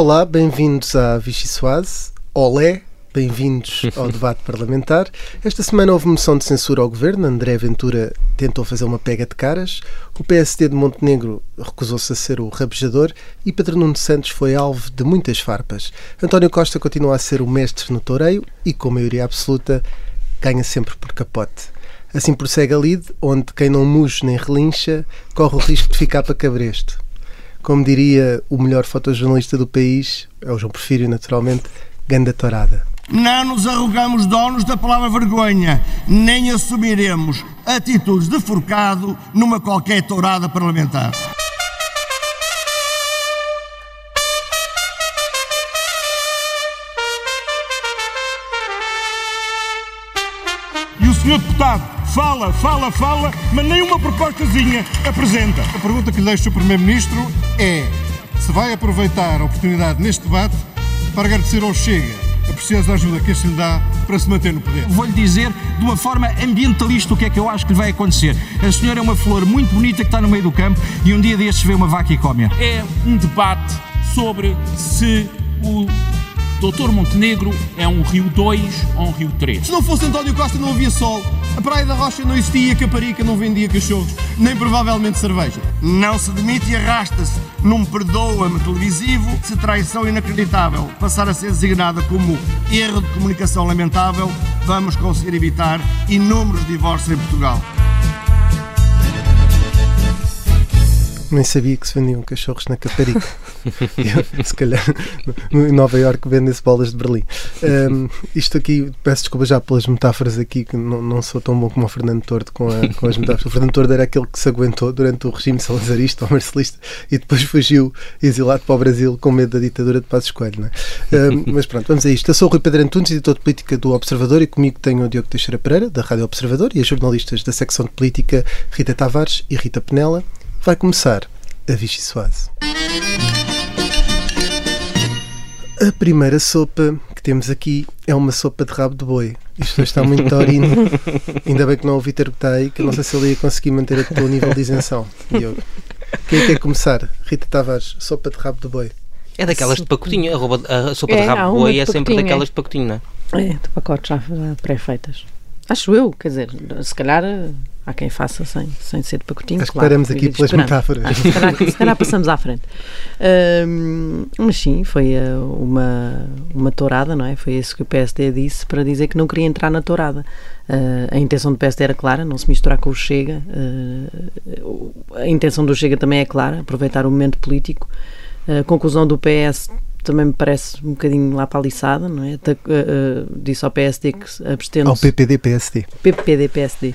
Olá, bem-vindos à Vichy Soase. Olé, bem-vindos ao debate parlamentar. Esta semana houve moção de censura ao governo. André Ventura tentou fazer uma pega de caras. O PSD de Montenegro recusou-se a ser o rabejador e Pedro Nuno Santos foi alvo de muitas farpas. António Costa continua a ser o mestre no toureio e, com maioria absoluta, ganha sempre por capote. Assim prossegue a lide, onde quem não muge nem relincha corre o risco de ficar para cabresto. Como diria o melhor fotojornalista do país, é o João Porfírio, naturalmente, ganda torada. Não nos arrogamos donos da palavra vergonha, nem assumiremos atitudes de forcado numa qualquer tourada parlamentar. Senhor deputado fala, fala, fala, mas nem uma propostazinha apresenta. A pergunta que lhe deixo ao Primeiro-Ministro é se vai aproveitar a oportunidade neste debate para agradecer ao Chega a preciosa ajuda que este lhe dá para se manter no poder. Vou-lhe dizer de uma forma ambientalista o que é que eu acho que lhe vai acontecer. A senhora é uma flor muito bonita que está no meio do campo e um dia destes vê uma vaca e come -a. É um debate sobre se o Doutor Montenegro é um Rio 2 ou um Rio 3. Se não fosse António Costa não havia sol, a Praia da Rocha não existia, Caparica não vendia cachorros, nem provavelmente cerveja. Não se demite e arrasta-se num perdoa-me televisivo se traição inacreditável passar a ser designada como erro de comunicação lamentável, vamos conseguir evitar inúmeros divórcios em Portugal. Nem sabia que se vendiam cachorros na Caparica. Eu, se calhar em Nova Iorque vendem-se bolas de Berlim. Um, isto aqui, peço desculpa já pelas metáforas aqui, que não, não sou tão bom como o Fernando Tordo com, a, com as metáforas. O Fernando Tordo era aquele que se aguentou durante o regime salazarista ou marcelista e depois fugiu exilado para o Brasil com medo da ditadura de Passos Coelho. É? Um, mas pronto, vamos a isto. Eu sou o Rui Pedro Antunes, editor de política do Observador e comigo tenho o Diogo Teixeira Pereira, da Rádio Observador e as jornalistas da secção de política Rita Tavares e Rita Penela. Vai começar a Vichy Soase. A primeira sopa que temos aqui é uma sopa de rabo de boi. Isto está muito taurino. Ainda bem que não ouvi ter que está aí, que não sei se ele ia conseguir manter o nível de isenção. Diogo. Quem é quer começar? Rita Tavares, sopa de rabo de boi. É daquelas de pacotinho. A, roupa, a sopa é, de rabo de boi é sempre daquelas de pacotinho, não é? É, de pacotes já pré-feitas. Acho eu, quer dizer, se calhar há quem faça sem, sem ser de pacotinho. Acho claro, paramos aqui pelas metáforas. Ah, se, calhar, se, calhar, passamos à frente. Um, mas sim, foi uh, uma, uma tourada, não é? Foi isso que o PSD disse para dizer que não queria entrar na tourada. Uh, a intenção do PSD era clara, não se misturar com o Chega. Uh, a intenção do Chega também é clara, aproveitar o momento político. A conclusão do PS também me parece um bocadinho lá para a liçada, não é? Uh, uh, disse ao PSD que abstendo Ao PPD-PSD. PPD-PSD.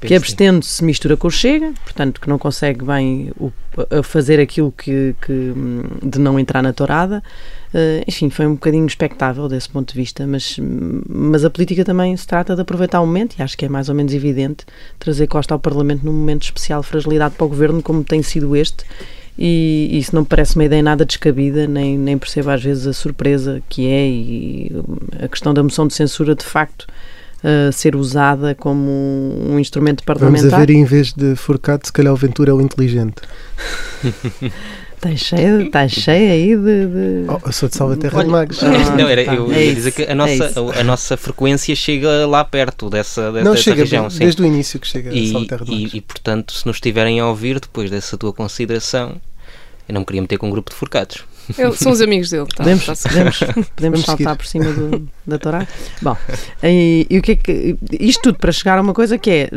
Que abstendo se mistura com o Chega, portanto que não consegue bem o, fazer aquilo que, que, hum, de não entrar na tourada. Uh, enfim, foi um bocadinho expectável desse ponto de vista, mas, mas a política também se trata de aproveitar o momento, e acho que é mais ou menos evidente trazer Costa ao Parlamento num momento de especial fragilidade para o Governo, como tem sido este, e isso não me parece uma ideia nada descabida, nem, nem percebo às vezes a surpresa que é e a questão da moção de censura de facto uh, ser usada como um instrumento parlamentar. Vamos a ver, em vez de forcado, se calhar o Ventura é o inteligente. Está cheio, está cheio aí de. de... Oh, eu sou de Salvaterra de Magos. Ah, não, era, eu é ia dizer que a nossa, é a, nossa frequência chega lá perto dessa, dessa, não, dessa chega região. Desde, desde o início que chega e, a Salvaterra de Magos. E, e, portanto, se nos estiverem a ouvir depois dessa tua consideração, eu não me queria meter com um grupo de forcados. Eu, são os amigos dele. Tá, podemos, tá podemos, podemos saltar por cima do, da Torá? Bom, e, e, o que é que. Isto tudo para chegar a uma coisa que é.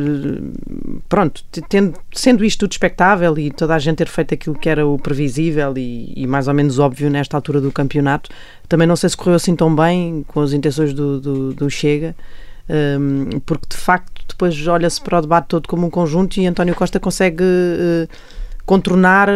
Pronto, tendo, sendo isto tudo expectável e toda a gente ter feito aquilo que era o previsível e, e, mais ou menos óbvio nesta altura do campeonato, também não sei se correu assim tão bem com as intenções do, do, do Chega. Um, porque de facto depois olha-se para o debate todo como um conjunto e António Costa consegue uh, contornar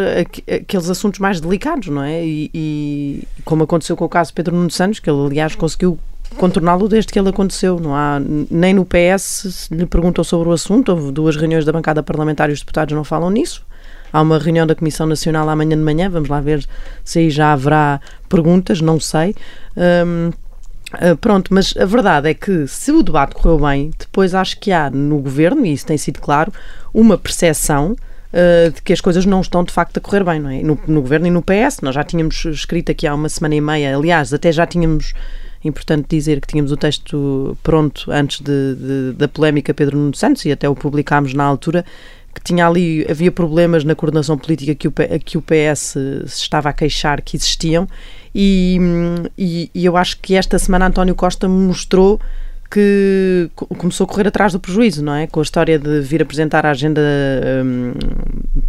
aqueles assuntos mais delicados, não é? E, e, como aconteceu com o caso Pedro Nuno Santos, que ele aliás conseguiu contorná-lo desde que ele aconteceu. Não há nem no PS lhe perguntou sobre o assunto. Houve duas reuniões da bancada parlamentar e os deputados não falam nisso. Há uma reunião da Comissão Nacional amanhã de manhã. Vamos lá ver se aí já haverá perguntas. Não sei. Hum, Uh, pronto, mas a verdade é que se o debate correu bem, depois acho que há no governo, e isso tem sido claro, uma percepção uh, de que as coisas não estão de facto a correr bem, não é? No, no governo e no PS, nós já tínhamos escrito aqui há uma semana e meia, aliás, até já tínhamos importante dizer que tínhamos o texto pronto antes de, de, da polémica Pedro Nuno Santos e até o publicámos na altura que tinha ali, havia problemas na coordenação política que o, que o PS se estava a queixar que existiam e, e, e eu acho que esta semana António Costa mostrou que começou a correr atrás do prejuízo, não é? Com a história de vir apresentar a agenda um,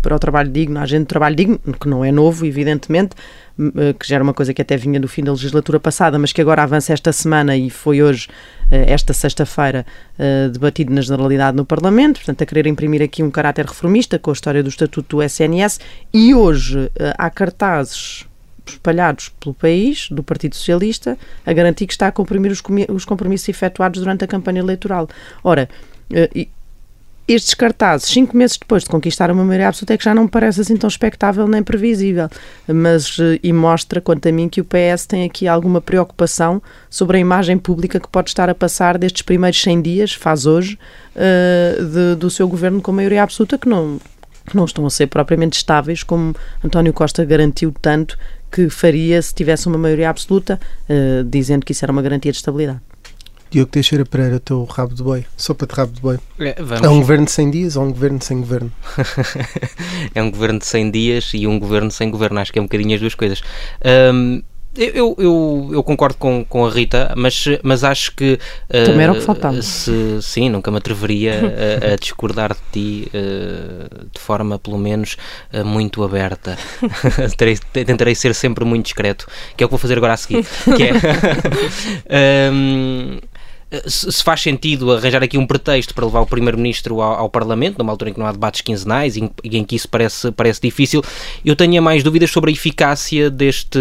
para o trabalho digno, a agenda de trabalho digno, que não é novo, evidentemente, hum, eh, que já era uma coisa que até vinha do fim da legislatura passada, mas que agora avança esta semana e foi hoje, eh, esta sexta-feira, eh, debatido na generalidade no Parlamento, portanto, a querer imprimir aqui um caráter reformista com a história do Estatuto do SNS e hoje há cartazes espalhados pelo país, do Partido Socialista, a garantir que está a cumprir os, os compromissos efetuados durante a campanha eleitoral. Ora, uh, estes cartazes, cinco meses depois de conquistar uma maioria absoluta, é que já não me parece assim tão expectável nem previsível. Mas, uh, e mostra, quanto a mim, que o PS tem aqui alguma preocupação sobre a imagem pública que pode estar a passar destes primeiros 100 dias, faz hoje, uh, de, do seu governo com maioria absoluta, que não, que não estão a ser propriamente estáveis, como António Costa garantiu tanto que faria se tivesse uma maioria absoluta, uh, dizendo que isso era uma garantia de estabilidade. Diogo Teixeira Pereira, teu rabo de boi, sopa de rabo de boi. É, é um governo de 100 dias ou um governo sem governo? é um governo de 100 dias e um governo sem governo, acho que é um bocadinho as duas coisas. Um, eu, eu, eu, concordo com, com a Rita, mas, mas acho que. Uh, Também era o que faltava. Se, sim, nunca me atreveria a, a discordar de ti uh, de forma, pelo menos, uh, muito aberta. tentarei, tentarei ser sempre muito discreto, que é o que vou fazer agora a seguir. que é. um, se faz sentido arranjar aqui um pretexto para levar o Primeiro-Ministro ao, ao, Parlamento, numa altura em que não há debates quinzenais e em, em, que isso parece, parece difícil, eu tenho mais dúvidas sobre a eficácia deste,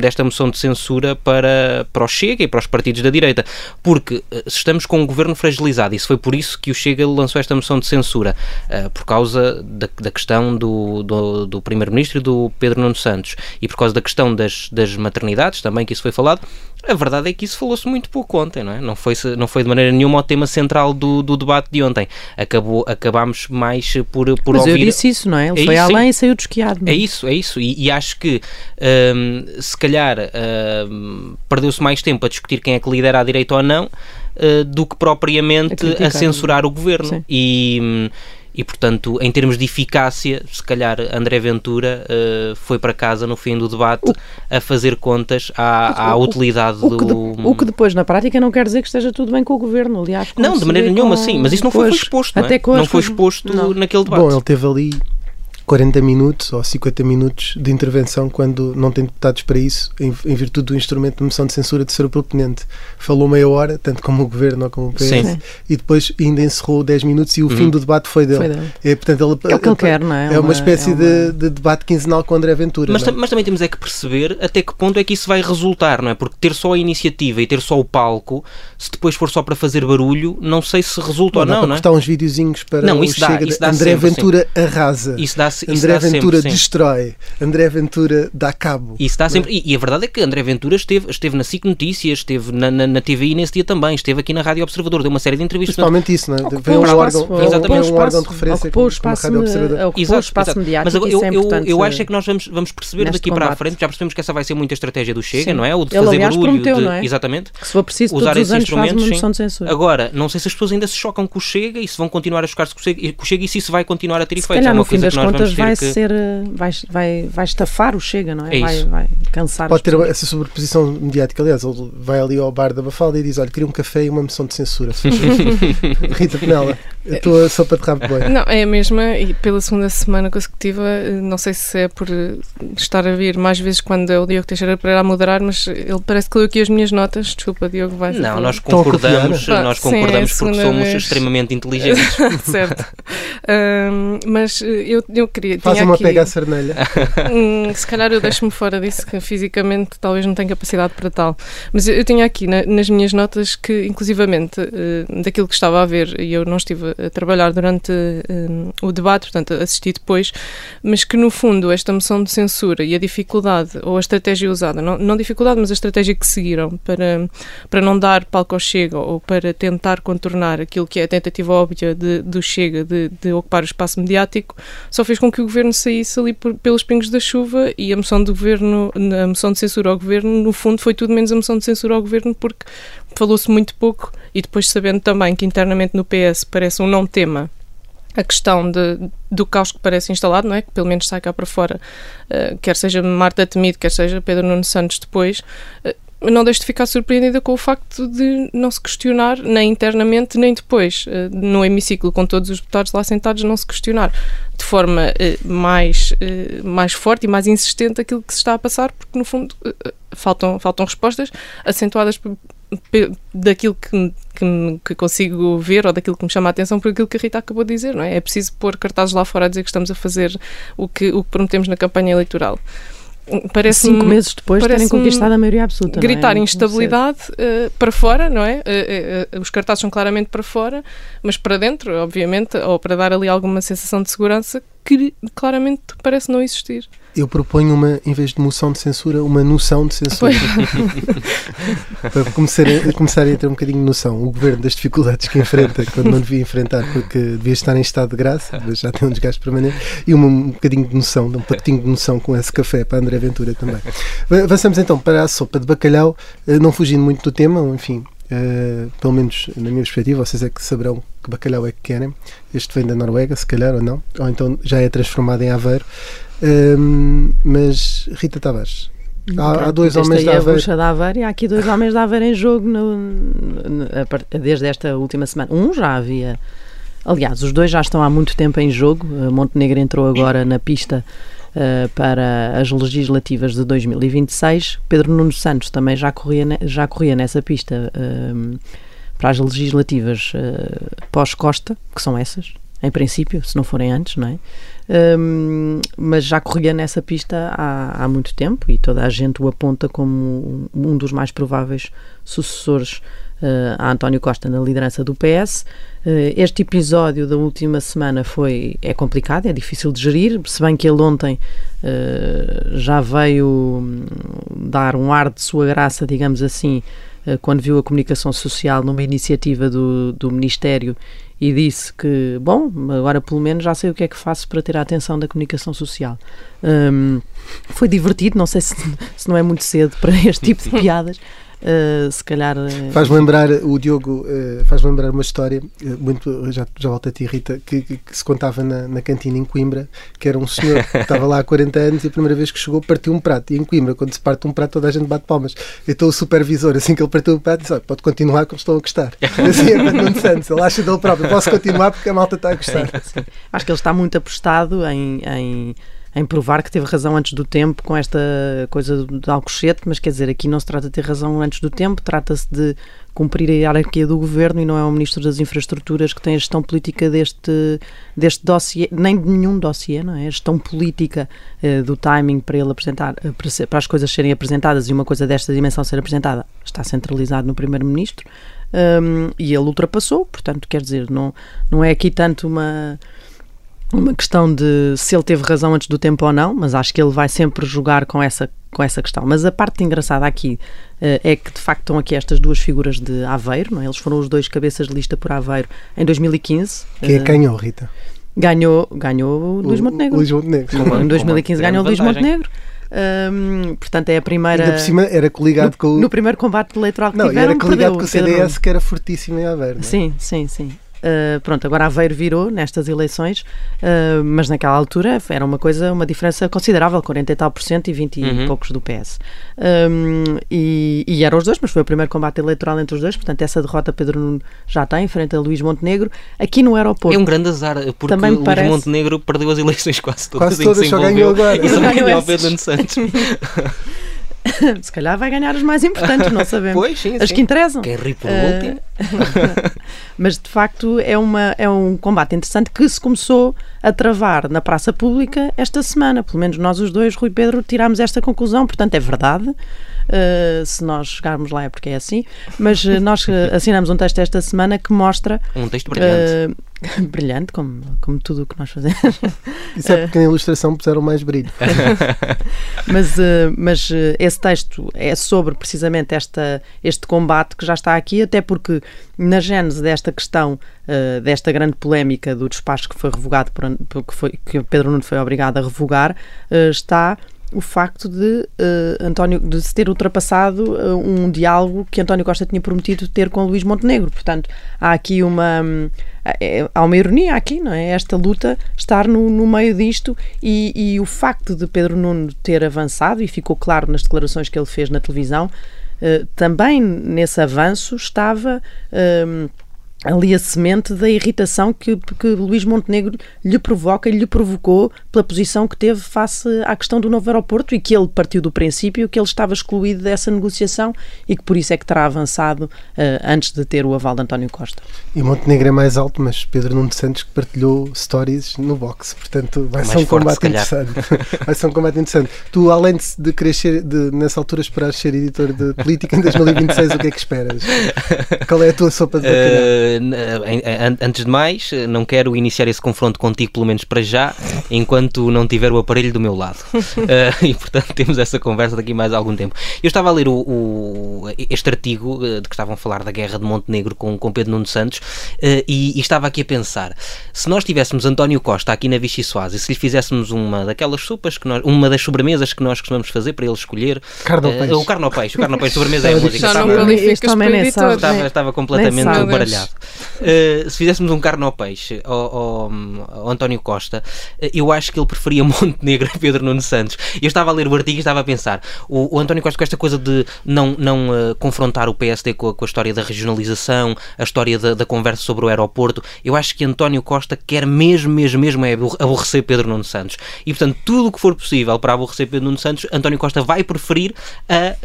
desta moção de censura para, para o Chega e para os partidos da direita, porque eh, se estamos com um governo fragilizado, e se foi por isso que o Chega lançou esta moção de censura, uh, por causa da, da questão do, do, do Primeiro-Ministro e do Pedro Nuno Santos, e por causa da questão das, das maternidades, também que isso foi falado, a verdade é que isso falou-se muito pouco ontem, não é? Não foi, não foi de maneira nenhuma o tema central do, do debate de ontem. Acabou, acabámos mais por, por Mas ouvir... eu disse isso, não é? Ele é foi isso, além sim. e saiu desquiado. É isso, é isso. E, e acho que hum, se calhar hum, perdeu-se mais tempo a discutir quem é que lidera a direita ou não uh, do que propriamente a, a censurar o governo. Sim. E... Hum, e portanto, em termos de eficácia, se calhar André Ventura uh, foi para casa no fim do debate o, a fazer contas à, à o, utilidade o, do. Que de, o que depois, na prática, não quer dizer que esteja tudo bem com o governo, aliás. Não, de maneira nenhuma, sim, mas isso não foi, foi exposto. Não, é? não foi exposto não. naquele debate. Bom, ele teve ali 40 minutos ou 50 minutos de intervenção quando não tem deputados para isso, em, em, virtude do instrumento de moção de censura de ser o proponente. Falou meia hora, tanto como o Governo ou como o PS, Sim. e depois ainda encerrou 10 minutos e o uhum. fim do debate foi dele. Foi dele. É, portanto, ele, é o que ele quer, não é? É uma, uma espécie é uma... De, de, debate quinzenal com André Ventura. Mas, é? mas, também temos é que perceber até que ponto é que isso vai resultar, não é? Porque ter só a iniciativa e ter só o palco, se depois for só para fazer barulho, não sei se resulta ou não, não, não é? uns videozinhos para não, isso dá, isso dá André sempre, Ventura sim. arrasa. Isso dá, isso André Ventura sempre, destrói, André Ventura dá cabo. Isso está sempre, e, e, a verdade é que André Ventura esteve, esteve na SIC Notícias, esteve na, na, na TVI nesse dia também, esteve aqui na Rádio Observador, deu uma série de entrevistas. Principalmente isso, não é? Vem um, órgão, exatamente. um órgão de referência como, como a Rádio Observador. Exato, espaço mediático, Mas eu, é eu, eu acho é que nós vamos, vamos perceber daqui combate. para a frente, já percebemos que essa vai ser muita estratégia do Chega, sim. não é? O de Ele, fazer aliás, barulho, prometeu, de, não é? exatamente. Que se for preciso, usar esses instrumentos. Agora, não sei se as pessoas ainda se chocam com o Chega e se vão continuar a chocar-se com o Chega e se isso vai continuar a ter efeitos. Se calhar, no fim das contas, vai ser vai, vai estafar o Chega, não é? é vai, vai cansar Pode ter essa sobreposição mediática. Aliás, ele vai ali ao bar da Bafalda e diz: Olha, queria um café e uma moção de censura. Rita Penela, a tua sopa de rabo boi. Não, é a mesma e pela segunda semana consecutiva, não sei se é por estar a vir mais vezes quando é o Diogo Teixeira para a moderar, mas ele parece que leu aqui as minhas notas. Desculpa, Diogo, vai. Não, nós concordamos, nós concordamos sim, é porque somos vez. extremamente inteligentes. certo. Um, mas eu, eu queria. Faça uma aqui... pega à sarnelha. hum, se calhar eu deixo-me fora disso, que fisicamente talvez não tenha capacidade para tal. Mas eu, eu tinha aqui na, nas minhas notas que, inclusivamente, uh, daquilo que estava a ver, e eu não estive a trabalhar durante uh, o debate, portanto assisti depois, mas que no fundo esta moção de censura e a dificuldade, ou a estratégia usada, não, não dificuldade, mas a estratégia que seguiram para, para não dar palco ao Chega ou para tentar contornar aquilo que é a tentativa óbvia de, do Chega de, de ocupar o espaço mediático, só fez com que o governo saísse ali por, pelos pingos da chuva e a moção do governo, a moção de censura ao governo, no fundo foi tudo menos a moção de censura ao governo porque falou-se muito pouco e depois sabendo também que internamente no PS parece um não tema a questão de, do caos que parece instalado, não é? Que pelo menos sai cá para fora, uh, quer seja Marta Temido, quer seja Pedro Nuno Santos depois, uh, não deixo de ficar surpreendida com o facto de não se questionar, nem internamente, nem depois, uh, no hemiciclo, com todos os deputados lá sentados, não se questionar de forma mais, mais forte e mais insistente aquilo que se está a passar, porque no fundo faltam, faltam respostas acentuadas daquilo que, que, que, consigo ver ou daquilo que me chama a atenção por aquilo que a Rita acabou de dizer, não é? É preciso pôr cartazes lá fora a dizer que estamos a fazer o que, o que prometemos na campanha eleitoral. Parece Cinco meses depois terem conquistado a maioria absoluta. Gritar é? instabilidade uh, para fora, não é? Uh, uh, os cartazes são claramente para fora, mas para dentro, obviamente, ou para dar ali alguma sensação de segurança que claramente parece não existir. Eu proponho uma, em vez de moção de censura, uma noção de censura. Para começar a, começar a ter um bocadinho de noção. O governo das dificuldades que enfrenta, quando não devia enfrentar, porque devia estar em estado de graça, mas já tem um desgaste permanente, e uma, um bocadinho de noção, um pacotinho de noção com esse café para André Ventura também. Avançamos então para a sopa de bacalhau, eh, não fugindo muito do tema, enfim, Uh, pelo menos na minha perspectiva, vocês é que saberão que bacalhau é que querem. Este vem da Noruega, se calhar, ou não, ou então já é transformado em Aveiro. Uh, mas Rita Tavares. Há, há dois homens da Aveiro. É a da Aveiro e há aqui dois homens da Aveiro em jogo no, no, desde esta última semana. Um já havia. Aliás, os dois já estão há muito tempo em jogo. Montenegro entrou agora na pista uh, para as legislativas de 2026. Pedro Nuno Santos também já corria, já corria nessa pista uh, para as legislativas uh, pós-Costa, que são essas, em princípio, se não forem antes, não é? Um, mas já corria nessa pista há, há muito tempo e toda a gente o aponta como um dos mais prováveis sucessores a António Costa na liderança do PS. Eh, este episódio da última semana foi é complicado, é difícil de gerir, se bem que ele ontem uh, já veio hum, dar um ar de sua graça, digamos assim, quando viu a comunicação social numa iniciativa do, do Ministério e disse que, bom, agora pelo menos já sei o que é que faço para ter a atenção da comunicação social. Um, foi divertido, não sei se, se não é muito cedo para este tipo de piadas, Uh, se calhar. Uh... Faz lembrar, o Diogo uh, faz lembrar uma história, muito, já, já volto a ti, Rita, que, que, que, se contava na, na cantina em Coimbra, que era um senhor que estava lá há 40 anos e a primeira vez que chegou partiu um prato. E em Coimbra, quando se parte um prato, toda a gente bate palmas. Então o supervisor, assim que ele partiu o prato, disse: pode continuar como estou a gostar. Assim é Nuno Santos, ele acha dele próprio, posso continuar porque a malta está a gostar. Acho que ele está muito apostado em, em em provar que teve razão antes do tempo com esta coisa de Alcochete, mas quer dizer, aqui não se trata de ter razão antes do tempo, trata-se de cumprir a hierarquia do governo e não é o Ministro das Infraestruturas que tem a gestão política deste, deste dossiê, nem de nenhum dossiê, não é? A gestão política uh, do timing para ele apresentar, uh, para as coisas serem apresentadas e uma coisa desta dimensão ser apresentada está centralizado no Primeiro-Ministro um, e ele ultrapassou, portanto, quer dizer, não, não é aqui tanto uma uma questão de se ele teve razão antes do tempo ou não, mas acho que ele vai sempre jogar com essa, com essa questão. Mas a parte engraçada aqui uh, é que de facto estão aqui estas duas figuras de Aveiro, não é? eles foram os dois cabeças de lista por Aveiro em 2015. Quem uh, ganhou, Rita? Ganhou, ganhou o Luís Montenegro. Luís Montenegro. Em 2015 ganhou o Luís Montenegro. Um, portanto, é a primeira. Ainda por cima era coligado no, com No primeiro combate eleitoral que não, tiveram, era coligado com o CDS, que era fortíssimo em Aveiro. É? Sim, sim, sim. Uh, pronto, agora Aveiro virou nestas eleições, uh, mas naquela altura era uma coisa, uma diferença considerável, 40 e tal por cento e 20 uhum. e poucos do PS. Um, e, e eram os dois, mas foi o primeiro combate eleitoral entre os dois, portanto essa derrota Pedro Nuno já tem, frente a Luís Montenegro, aqui no aeroporto. É um grande azar, porque Também Luís parece... Montenegro perdeu as eleições quase todas. Quase todas, só ganhou agora. E só ganhou Pedro Nuno Santos. se calhar vai ganhar as mais importantes, não sabemos. pois, sim, as sim. que interessam. Quem ri por último. mas de facto é, uma, é um combate interessante que se começou a travar na praça pública esta semana. Pelo menos nós os dois, Rui Pedro, tirámos esta conclusão. Portanto, é verdade. Uh, se nós chegarmos lá é porque é assim, mas uh, nós uh, assinamos um texto esta semana que mostra. Um texto brilhante. brilhante, como, como tudo o que nós fazemos. Isso é porque na ilustração puseram mais brilho. mas mas esse texto é sobre precisamente esta, este combate que já está aqui, até porque na gênese desta questão, desta grande polémica do despacho que foi revogado, por, que, foi, que Pedro Nuno foi obrigado a revogar, está o facto de uh, António de se ter ultrapassado uh, um diálogo que António Costa tinha prometido ter com Luís Montenegro. Portanto, há aqui uma um, há uma ironia aqui, não é? Esta luta estar no, no meio disto e, e, o facto de Pedro Nuno ter avançado e ficou claro nas declarações que ele fez na televisão, uh, também nesse avanço estava hum, ali a semente da irritação que, que Luís Montenegro lhe provoca e lhe provocou pela posição que teve face à questão do novo aeroporto e que ele partiu do princípio que ele estava excluído dessa negociação e que por isso é que terá avançado uh, antes de ter o aval de António Costa. E Montenegro é mais alto, mas Pedro Nuno Santos que partilhou stories no box, portanto vai ser um forte, combate interessante. vai ser um combate interessante. Tu, além de, de crescer, de, nessa altura esperar ser editor de política em 2026, o que é que esperas? Qual é a tua sopa de bacalhau? Uh antes de mais, não quero iniciar esse confronto contigo, pelo menos para já, enquanto não tiver o aparelho do meu lado. uh, e portanto temos essa conversa daqui mais algum tempo. Eu estava a ler o, o, este artigo de que estavam a falar da guerra de Montenegro com, com Pedro Nuno Santos uh, e, e, estava aqui a pensar: se nós tivéssemos António Costa aqui na Vichy Soase e se lhe fizéssemos uma daquelas sopas, que nós, uma das sobremesas que nós costumamos fazer para ele escolher, carne ao peixe. o carne ao peixe, o carne ao peixe, sobremesa é a música. Já não qualificas estava, estava, estava completamente baralhado. Uh, se fizéssemos um carne ao peixe ao, ao, ao, António Costa, uh, eu acho que ele preferia Montenegro a Pedro Nuno Santos. Eu estava a ler o artigo e estava a pensar: o, o António Costa, com esta coisa de não, não uh, confrontar o PSD com a, com a, história da regionalização, a história da, da, conversa sobre o aeroporto, eu acho que António Costa quer mesmo, mesmo, mesmo é aborrecer Pedro Nuno Santos. E portanto, tudo o que for possível para aborrecer Pedro Nuno Santos, António Costa vai preferir a,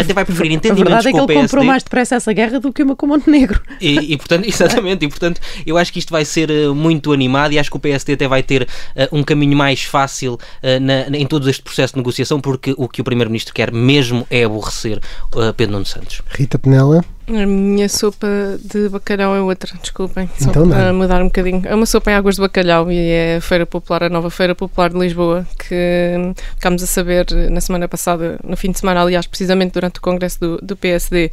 até vai preferir entendimentos a verdade é que ele PSD. comprou mais depressa essa guerra do que uma com Montenegro. E, e portanto, exatamente, e portanto eu acho que isto vai ser uh, muito animado e acho que o PSD até vai ter uh, um caminho mais fácil uh, na, em todo este processo de negociação, porque o que o Primeiro-Ministro quer mesmo é aborrecer Pedro Nuno Santos. Rita Penela. A minha sopa de bacalhau é outra, desculpem. Só então, para não. mudar um bocadinho. É uma sopa em águas de bacalhau e é a Feira Popular, a nova Feira Popular de Lisboa, que ficámos a saber na semana passada, no fim de semana, aliás, precisamente durante o congresso do, do PSD.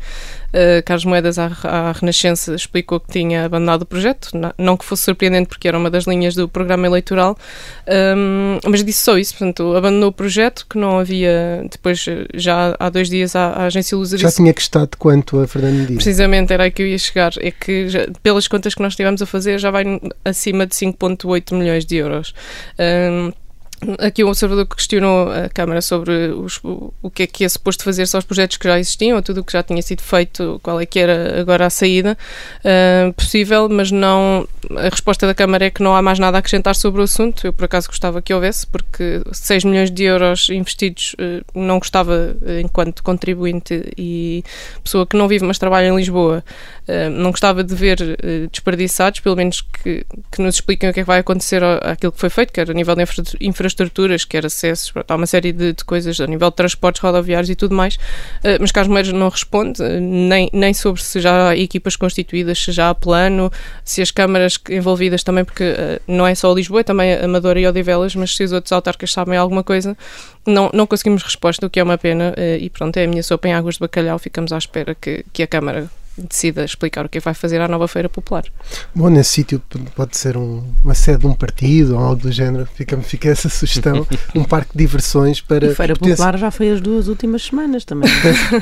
Uh, Carlos Moedas, à, à, Renascença, explicou que tinha abandonado o projeto. Não, que fosse surpreendente, porque era uma das linhas do programa eleitoral, um, mas disse só isso. Portanto, abandonou o projeto, que não havia. Depois, já há dois dias, a, a agência Lusa Já disse, tinha custado quanto a Fernando Precisamente, era aí que eu ia chegar. É que, já, pelas contas que nós estivemos a fazer, já vai acima de 5,8 milhões de euros. Um, Aqui o observador questionou a Câmara sobre os, o que é que é suposto fazer só os projetos que já existiam, ou tudo o que já tinha sido feito, qual é que era agora a saída uh, possível, mas não. A resposta da Câmara é que não há mais nada a acrescentar sobre o assunto. Eu, por acaso, gostava que houvesse, porque 6 milhões de euros investidos uh, não gostava, uh, enquanto contribuinte e pessoa que não vive, mas trabalha em Lisboa, não gostava de ver desperdiçados, pelo menos que, que nos expliquem o que é que vai acontecer àquilo que foi feito, que era a nível de infraestrutura infraestruturas, quer acessos, há uma série de, de, coisas a nível de transportes rodoviários e tudo mais, uh, mas Carlos Meiros não responde nem, nem sobre se já há equipas constituídas, se já há plano, se as câmaras envolvidas também, porque não é só Lisboa, é também Amadora e Odivelas, mas se os outros autarcas sabem alguma coisa, não, não conseguimos resposta, o que é uma pena, e pronto, é a minha sopa em águas de bacalhau, ficamos à espera que, que a Câmara decida explicar o que é vai fazer à nova Feira Popular. Bom, nesse sítio pode ser um, uma sede de um partido ou algo do género, fica, fica essa sugestão, um parque de diversões para... E Feira Popular já foi as duas últimas semanas também.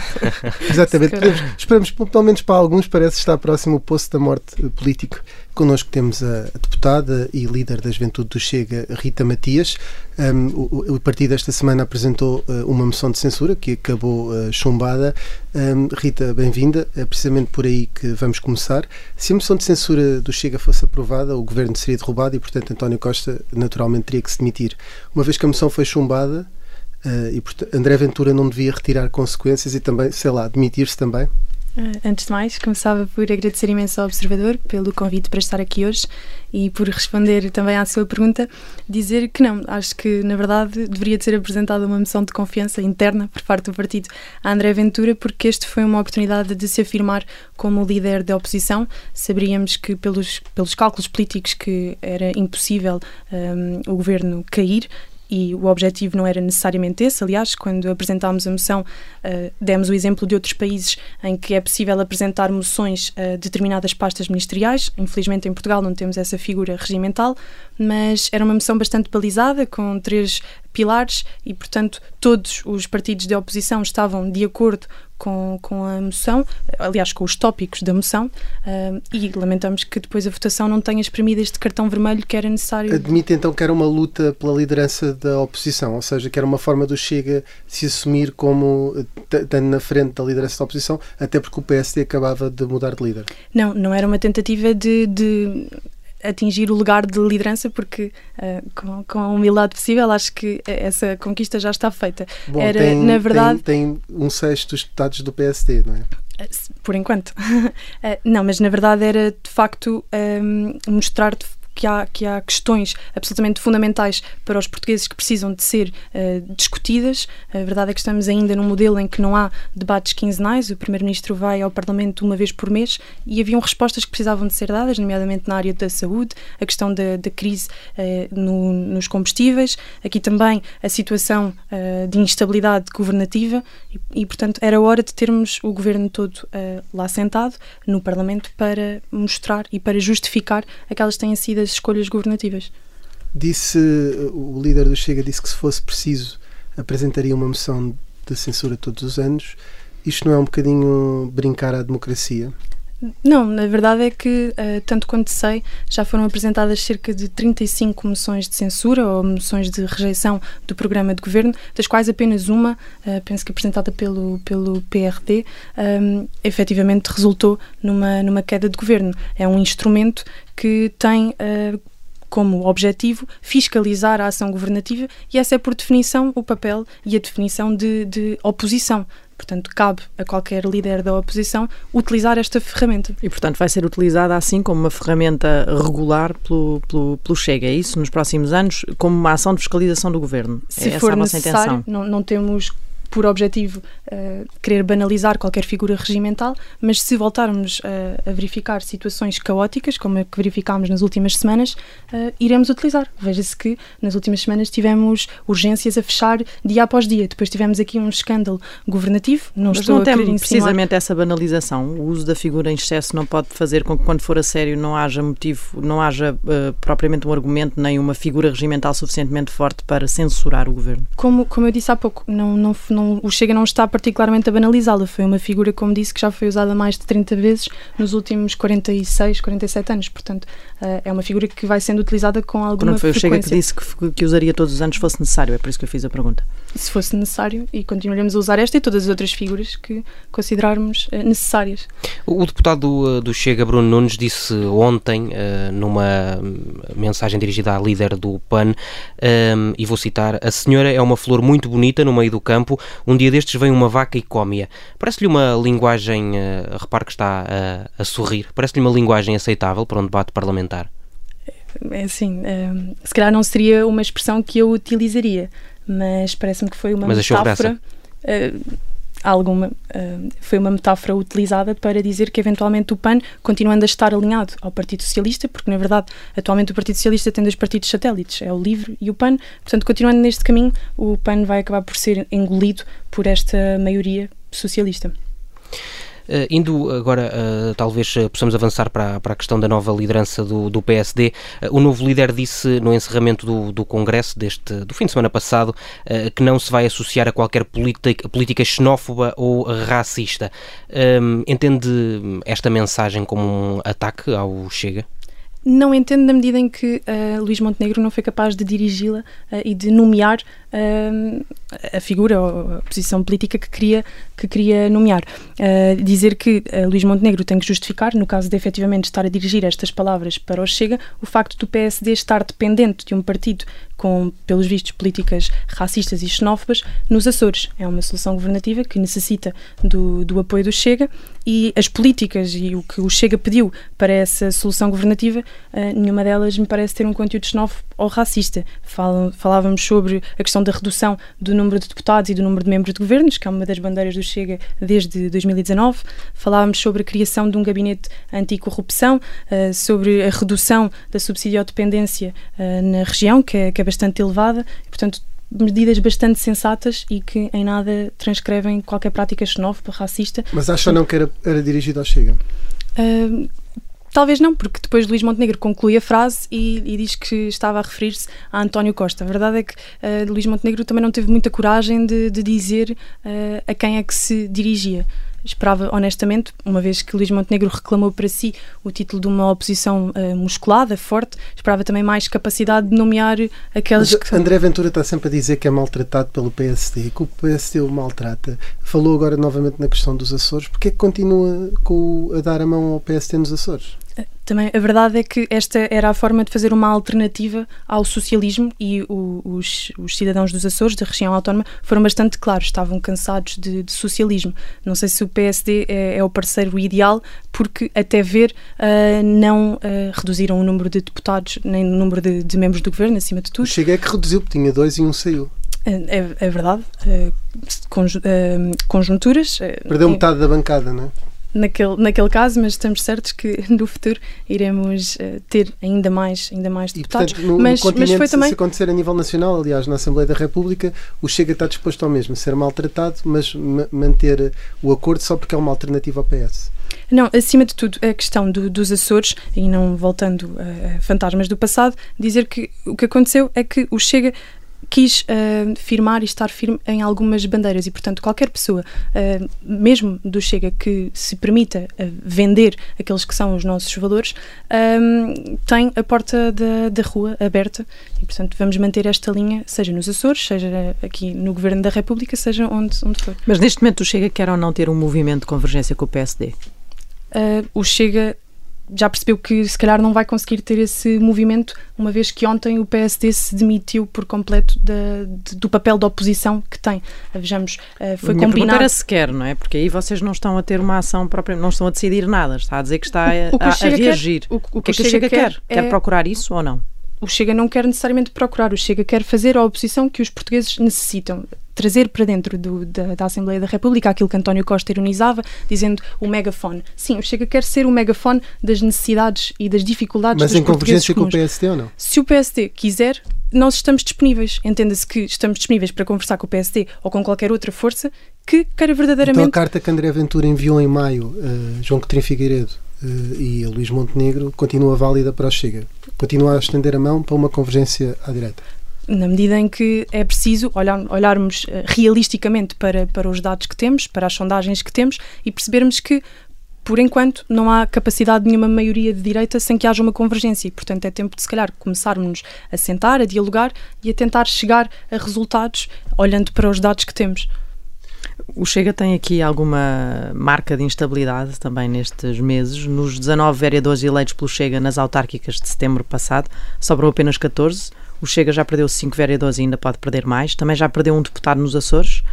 Exatamente, esperamos pelo menos para alguns parece estar próximo o poço da morte político Connosco temos a, deputada e líder da Juventude do Chega, Rita Matias. Um, o, o, partido esta semana apresentou uh, uma moção de censura que acabou uh, chumbada. Um, Rita, bem-vinda. É precisamente por aí que vamos começar. Se a moção de censura do Chega fosse aprovada, o governo seria derrubado e, portanto, António Costa naturalmente teria que se demitir. Uma vez que a moção foi chumbada, Uh, e André Ventura não devia retirar consequências e também, sei lá, demitir-se também? Uh, antes de mais, começava por agradecer imenso ao Observador pelo convite para estar aqui hoje e por responder também à sua pergunta, dizer que não, acho que na verdade deveria ser apresentada uma moção de confiança interna por parte do partido a André Ventura, porque este foi uma oportunidade de se afirmar como líder da oposição. Saberíamos que pelos, pelos cálculos políticos que era impossível um, o governo cair, e o objetivo não era necessariamente esse. Aliás, quando apresentámos a moção, uh, demos o exemplo de outros países em que é possível apresentar moções a determinadas pastas ministeriais. Infelizmente, em Portugal não temos essa figura regimental, mas era uma moção bastante balizada, com três pilares e, portanto, todos os partidos de oposição estavam de acordo com, com a moção, aliás, com os tópicos da moção, uh, e lamentamos que depois a votação não tenha exprimido este cartão vermelho que era necessário. Admite então que era uma luta pela liderança da oposição, ou seja, que era uma forma do Chega se assumir como estando na frente da liderança da oposição, até porque o PSD acabava de mudar de líder. Não, não era uma tentativa de, de atingir o lugar de liderança, porque uh, com, com, a humildade possível acho que essa conquista já está feita. Bom, Era, tem, na verdade, tem, tem um sexto dos deputados do PSD, não é? Eh, por enquanto. Eh, não, mas na verdade era de facto um, mostrar que há, que há questões absolutamente fundamentais para os portugueses que precisam de ser uh, discutidas. A verdade é que estamos ainda num modelo em que não há debates quinzenais, o Primeiro-Ministro vai ao Parlamento uma vez por mês e haviam respostas que precisavam de ser dadas, nomeadamente na área da saúde, a questão da, da crise uh, no, nos combustíveis, aqui também a situação uh, de instabilidade governativa e, e, portanto, era hora de termos o governo todo lá sentado no Parlamento para mostrar e para justificar aquelas que têm sido das escolhas governativas. Disse, o líder do Chega disse que se fosse preciso apresentaria uma moção de censura todos os anos. Isto não é um bocadinho brincar à democracia? Não, na verdade é que, uh, tanto quanto sei, já foram apresentadas cerca de 35 moções de censura ou moções de rejeição do programa de governo, das quais apenas uma, uh, penso que apresentada pelo, pelo PRD, um, efetivamente resultou numa, numa queda de governo. É um instrumento que tem. Uh, como objetivo fiscalizar a ação governativa e essa é, por definição, o papel e a definição de, de oposição. Portanto, cabe a qualquer líder da oposição utilizar esta ferramenta. E, portanto, vai ser utilizada assim como uma ferramenta regular pelo, pelo, pelo Chega, é isso? Nos próximos anos, como uma ação de fiscalização do governo? Se é for necessário, não, não temos por objetivo uh, querer banalizar qualquer figura regimental, mas se voltarmos uh, a verificar situações caóticas, como a que verificámos nas últimas semanas, uh, iremos utilizar. Veja-se que nas últimas semanas tivemos urgências a fechar dia após dia. Depois tivemos aqui um escândalo governativo. Não mas estou não a tem precisamente essa banalização. O uso da figura em excesso não pode fazer com que, quando for a sério, não haja motivo, não haja propriamente um argumento nem uma figura regimental suficientemente forte para censurar o governo. Como, como eu disse há pouco, não, não, não não, o Chega não está particularmente a banalizá-la. Foi uma figura, como disse, que já foi usada mais de 30 vezes nos últimos 46, 47 anos. Portanto, uh, é uma figura que vai sendo utilizada com alguma Não foi frequência. o Chega que disse que, que usaria todos os anos se fosse necessário, é por isso que eu fiz a pergunta. Se fosse necessário, e continuaremos a usar esta e todas as outras figuras que considerarmos uh, necessárias. O deputado do Chega, Bruno Nunes, disse ontem, uh, numa mensagem dirigida à líder do PAN, e vou citar: A senhora é uma flor muito bonita no meio do campo, um dia destes vem uma vaca e come-a. Parece-lhe uma linguagem, uh, repare que está a, a sorrir, parece-lhe uma linguagem aceitável para um debate parlamentar? É assim, uh, se calhar não seria uma expressão que eu utilizaria, mas parece-me que foi uma mas metáfora. Uh, alguma. Uh, foi uma metáfora utilizada para dizer que eventualmente o PAN, continuando a estar alinhado ao Partido Socialista, porque na verdade atualmente o Partido Socialista tem dois partidos satélites, é o LIVRE e o PAN, portanto, continuando neste caminho, o PAN vai acabar por ser engolido por esta maioria socialista. Uh, indo agora, uh, talvez uh, possamos avançar para, para a questão da nova liderança do, do PSD. o novo líder disse no encerramento do, do Congresso deste, do fim de semana passado que não se vai associar a qualquer política, política xenófoba ou racista. Ehm, entende esta mensagem como um ataque ao Chega? Não entendo na medida em que uh, Luís Montenegro não foi capaz de dirigi-la uh, e de nomear uh, a figura ou a posição política que queria que queria nomear. Uh, dizer que uh, Luís Montenegro tem que justificar, no caso de efetivamente estar a dirigir estas palavras para o Chega, o facto do PSD estar dependente de um partido com, pelos vistos, políticas racistas e xenófobas nos Açores. É uma solução governativa que necessita do, do apoio do Chega e as políticas e o que o Chega pediu para essa solução governativa, uh, nenhuma delas me parece ter um conteúdo xenófobo ou racista. Falávamos sobre a questão da redução do número de deputados e do número de membros de governos, que é uma das bandeiras do Chega desde 2019. Falávamos sobre a criação de um gabinete anticorrupção, uh, sobre a redução da subsidiodependência uh, na região, que é, que é bastante elevada, portanto, medidas bastante sensatas e que em nada transcrevem qualquer prática xenófoba, racista. Mas acha ou não que era, era dirigido ao Chega? Uh, Talvez não, porque depois Luís Montenegro conclui a frase e, e diz que estava a referir-se a António Costa. A verdade é que uh, Luís Montenegro também não teve muita coragem de, de dizer uh, a quem é que se dirigia esperava honestamente, uma vez que Luís Montenegro reclamou para si o título de uma oposição uh, musculada, forte, esperava também mais capacidade de nomear aqueles Mas, que... André Ventura está sempre a dizer que é maltratado pelo PSD, que o PSD o maltrata. Falou agora novamente na questão dos Açores. Porquê é que continua com, a dar a mão ao PSD nos Açores? Também a verdade é que esta era a forma de fazer uma alternativa ao socialismo e o, os, os, cidadãos dos Açores, da região autónoma, foram bastante claros, estavam cansados de, de socialismo. Não sei se o PSD é, é, o parceiro ideal, porque até ver uh, não uh, reduziram o número de deputados nem o número de, de, membros do governo, acima de tudo. Chega é que reduziu, porque tinha dois e um saiu. É, é verdade. Uh, conjunturas. Perdeu metade da bancada, não é? Naquele, naquele caso, mas estamos certos que no futuro iremos uh, ter ainda mais, ainda mais deputados. E, portanto, no, mas, no mas foi também... se acontecer a nível nacional, aliás, na Assembleia da República, o Chega está disposto ao mesmo, ser maltratado, mas manter o acordo só porque é uma alternativa ao PS. Não, acima de tudo, a questão do, dos Açores, e não voltando a fantasmas do passado, dizer que o que aconteceu é que o Chega quis uh, firmar e estar firme em algumas bandeiras e, portanto, qualquer pessoa, uh, mesmo do Chega, que se permita uh, vender aqueles que são os nossos valores, tem a porta da, da rua aberta e, portanto, vamos manter esta linha, seja nos Açores, seja aqui no Governo da República, seja onde, onde for. Mas neste momento o Chega quer ou não ter um movimento de convergência com o PSD? o Chega já percebeu que se calhar não vai conseguir ter esse movimento, uma vez que ontem o PSD se demitiu por completo de, de, do papel de oposição que tem. Vejamos, uh, foi Minha combinado. era sequer, não é? Porque aí vocês não estão a ter uma ação própria, não estão a decidir nada, está a dizer que está a, o, que a, a reagir. Quer, o, o, que, é que o Chega, quer? Quer, é... quer procurar isso ou não? O Chega não quer necessariamente procurar, o Chega quer fazer a oposição que os portugueses necessitam trazer para dentro do, da, da, Assembleia da República aquilo que António Costa ironizava, dizendo o megafone. Sim, o Chega quer ser o megafone das necessidades e das dificuldades Mas dos em convergência com o PSD ou não? Se o PSD quiser, nós estamos disponíveis. Entenda-se que estamos disponíveis para conversar com o PSD ou com qualquer outra força que queira verdadeiramente... Então a carta que André Ventura enviou em maio, uh, João Coutinho Figueiredo e a Luís Montenegro, continua válida para o Chega? Continua a estender a mão para uma convergência à direita? na medida em que é preciso olhar, olharmos eh, realisticamente para, para os dados que temos, para as sondagens que temos e percebermos que, por enquanto, não há capacidade de nenhuma maioria de direita sem que haja uma convergência. E, portanto, é tempo de, se calhar, começarmos a sentar, a dialogar e a tentar chegar a resultados olhando para os dados que temos. O Chega tem aqui alguma marca de instabilidade também nestes meses. Nos 19 vereadores eleitos pelo Chega nas autárquicas de setembro passado, sobrou apenas 14 o Chega já perdeu cinco vereadores e ainda pode perder mais. Também já perdeu um deputado nos Açores.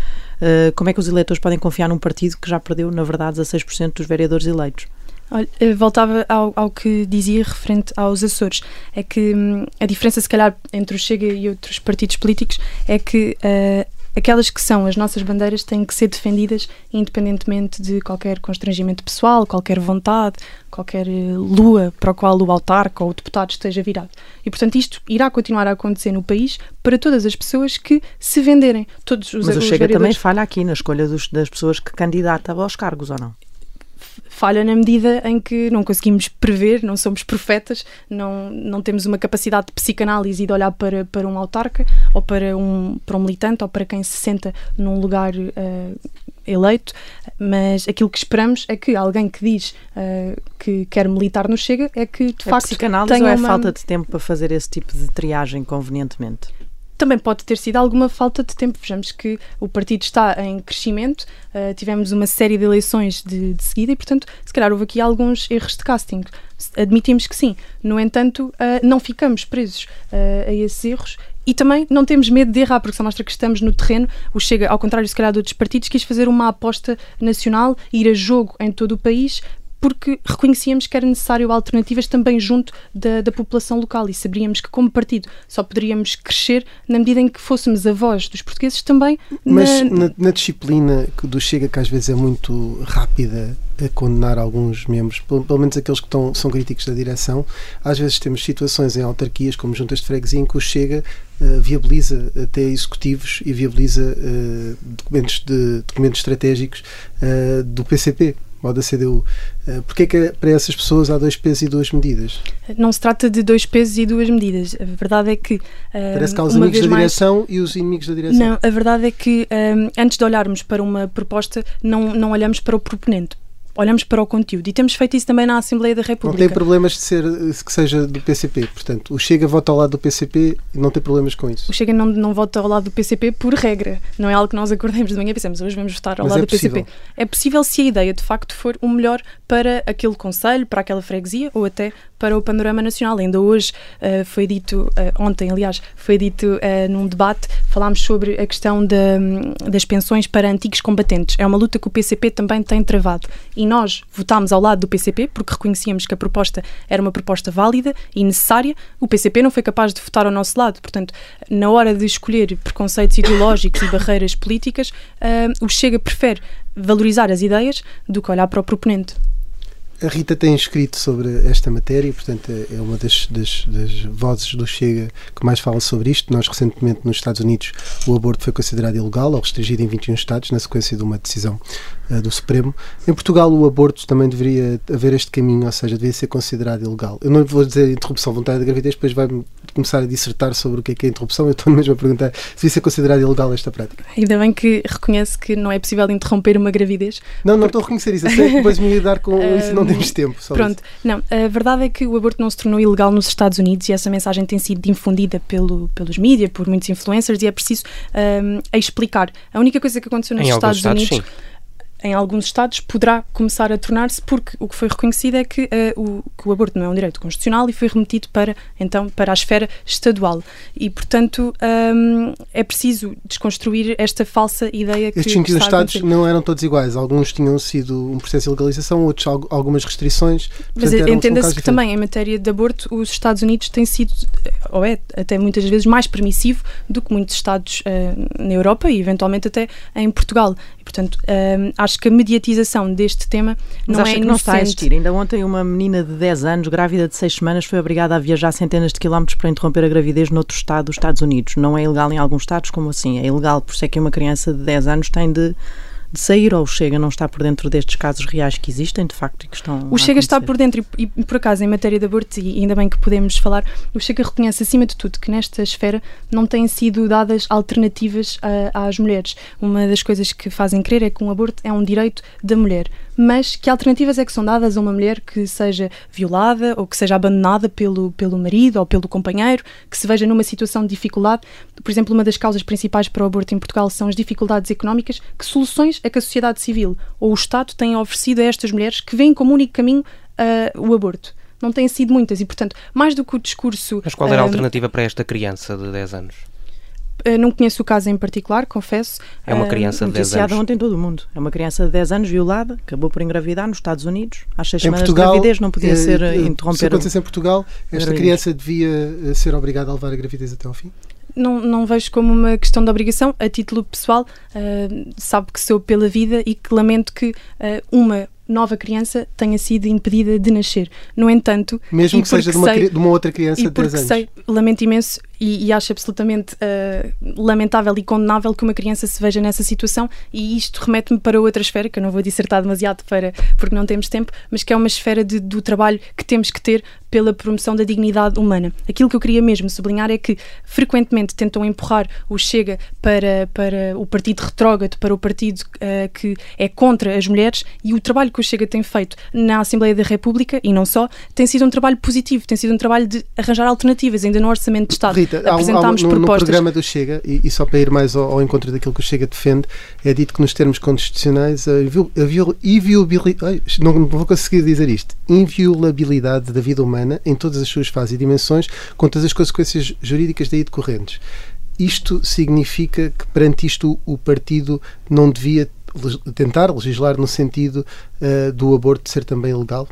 Uh, como é que os eleitores podem confiar num partido que já perdeu, na verdade, 16% dos vereadores eleitos? Olha, voltava ao, ao, que dizia referente aos Açores. É que hum, a diferença, se calhar, entre o Chega e outros partidos políticos é que uh, aquelas que são as nossas bandeiras têm que ser defendidas independentemente de qualquer constrangimento pessoal, qualquer vontade, qualquer eh, lua para a qual o autarca ou o deputado esteja virado. E, portanto, isto irá continuar a acontecer no país para todas as pessoas que se venderem. Todos os, Mas o Chega também falha aqui na escolha dos, das pessoas que candidatam aos cargos, ou não? Falha na medida em que não conseguimos prever, não somos profetas, não, não temos uma capacidade de psicanálise e de olhar para, para um autarca ou para um, para um militante ou para quem se senta num lugar uh, eleito, mas aquilo que esperamos é que alguém que diz uh, que quer militar no Chega é que de é facto psicanálise tenha ou é uma... falta de tempo para fazer esse tipo de triagem convenientemente? Também pode ter sido alguma falta de tempo. Vejamos que o partido está em crescimento, uh, tivemos uma série de eleições de, de, seguida e, portanto, se calhar houve aqui alguns erros de casting. Admitimos que sim. No entanto, uh, não ficamos presos uh, a esses erros e também não temos medo de errar, porque só mostra que estamos no terreno. O Chega, ao contrário, se calhar, de outros partidos, quis fazer uma aposta nacional, ir a jogo em todo o país porque reconhecíamos que era necessário alternativas também junto da, da, população local e sabíamos que, como partido, só poderíamos crescer na medida em que fôssemos a voz dos portugueses também. Mas na, na, na disciplina do Chega, que às vezes é muito rápida a condenar alguns membros, pelo, pelo menos aqueles que estão, são críticos da direção, às vezes temos situações em autarquias, como juntas de freguesia, em que o Chega uh, viabiliza até executivos e viabiliza uh, documentos, de, documentos estratégicos uh, do PCP ou da CDU. Eh, Porquê é que para essas pessoas há dois pesos e duas medidas? Não se trata de dois pesos e duas medidas. A verdade é que. Eh, Parece que há os inimigos da direção mais... e os inimigos da direção. Não, a verdade é que eh, antes de olharmos para uma proposta, não, não olhamos para o proponente olhamos para o conteúdo e temos feito isso também na Assembleia da República. Não tem problemas de ser que seja do PCP, portanto, o Chega vota ao lado do PCP e não tem problemas com isso. O Chega não, não vota ao lado do PCP por regra, não é algo que nós acordemos de manhã e pensamos hoje vamos votar ao Mas lado é do PCP. É possível se a ideia de facto for o melhor para aquele conselho, para aquela freguesia ou até para o panorama nacional. Ainda hoje uh, foi dito, uh, ontem aliás, foi dito uh, num debate, falámos sobre a questão de, das pensões para antigos combatentes. É uma luta que o PCP também tem travado e nós votámos ao lado do PCP porque reconhecíamos que a proposta era uma proposta válida e necessária. O PCP não foi capaz de votar ao nosso lado. Portanto, na hora de escolher preconceitos ideológicos e barreiras políticas, uh, o Chega prefere valorizar as ideias do que olhar para o proponente. A Rita tem escrito sobre esta matéria, portanto, é uma das, das, das, vozes do Chega que mais fala sobre isto. Nós, recentemente, nos Estados Unidos, o aborto foi considerado ilegal ou restringido em 21 Estados, na sequência de uma decisão do Supremo. Em Portugal, o aborto também deveria haver este caminho, ou seja, deveria ser considerado ilegal. Eu não vou dizer interrupção voluntária da gravidez, depois vai-me começar a dissertar sobre o que é, que é interrupção. Eu estou mesmo a perguntar se devia ser considerado ilegal esta prática. Ainda bem que reconhece que não é possível interromper uma gravidez. Não, não porque... estou a reconhecer isso. Eu sei que depois me lidar com isso não temos tempo. Pronto, isso. não. A verdade é que o aborto não se tornou ilegal nos Estados Unidos e essa mensagem tem sido difundida pelo, pelos mídias, por muitos influencers e é preciso um, explicar. A única coisa que aconteceu nos Estados, Estados, Unidos. Sim em alguns estados poderá começar a tornar-se porque o que foi reconhecido é que, uh, o, que o aborto não é um direito constitucional e foi remetido para então para a esfera estadual. E portanto um, é preciso desconstruir esta falsa ideia que estes 21 estados não eram todos iguais. Alguns tinham sido um processo de legalização outros algumas restrições. Mas entenda-se que também em matéria de aborto os Estados Unidos têm sido ou é até muitas vezes mais permissivo do que muitos estados uh, na Europa e eventualmente até em Portugal Portanto, um, acho que a mediatização deste tema Mas não é não está a existir. Ainda ontem uma menina de 10 anos, grávida de 6 semanas, foi obrigada a viajar centenas de quilómetros para interromper a gravidez noutro estado dos Estados Unidos. Não é ilegal em alguns estados, como assim? É ilegal, por isso é que uma criança de 10 anos tem de de sair ou o Chega não está por dentro destes casos reais que existem, de facto, e que estão. O Chega está por dentro e, e, por acaso, em matéria de aborto, e ainda bem que podemos falar, o Chega reconhece, acima de tudo, que nesta esfera não têm sido dadas alternativas a, às mulheres. Uma das coisas que fazem crer é que um aborto é um direito da mulher. Mas que alternativas é que são dadas a uma mulher que seja violada ou que seja abandonada pelo, pelo marido ou pelo companheiro, que se veja numa situação de dificuldade? Por exemplo, uma das causas principais para o aborto em Portugal são as dificuldades económicas. Que soluções é que a sociedade civil ou o Estado têm oferecido a estas mulheres que veem como único caminho uh, o aborto? Não têm sido muitas e, portanto, mais do que o discurso. Mas qual era a ah, alternativa para esta criança de 10 anos? Uh, não conheço o caso em particular, confesso. É uma criança de 10 anos. ontem em todo o mundo. É uma criança de 10 anos violada, acabou por engravidar nos Estados Unidos. Às 6 semanas Portugal, de gravidez não podia ser uh, interromper. Se acontecesse em Portugal, esta criança devia ser obrigada a levar a gravidez até ao fim? não, não vejo como uma questão de obrigação. A título pessoal, uh, sabe que sou pela vida e que lamento que uh, uma nova criança tenha sido impedida de nascer. No entanto, mesmo que seja de uma, sei, de uma, outra criança de 10 anos. Sei, lamento imenso e, e acho absolutamente uh, lamentável e condenável que uma criança se veja nessa situação e isto remete-me para outra esfera, que eu não vou dissertar demasiado para, porque não temos tempo, mas que é uma esfera de, do trabalho que temos que ter pela promoção da dignidade humana. Aquilo que eu queria mesmo sublinhar é que frequentemente tentam empurrar o Chega para, para o partido retrógrado, para o partido uh, que é contra as mulheres e o trabalho que o Chega tem feito na Assembleia da República, e não só, tem sido um trabalho positivo, tem sido um trabalho de arranjar alternativas, ainda no Orçamento de Estado. Rita, apresentámos há uma, no. No programa do Chega, e, e, só para ir mais ao, ao, encontro daquilo que o Chega defende, é dito que nos termos constitucionais a, inviolabilidade, não vou conseguir dizer isto, inviolabilidade da vida humana em todas as suas fases e dimensões, com todas as consequências jurídicas daí decorrentes. Isto significa que perante isto o partido não devia tentar legislar no sentido uh, do aborto ser também legal?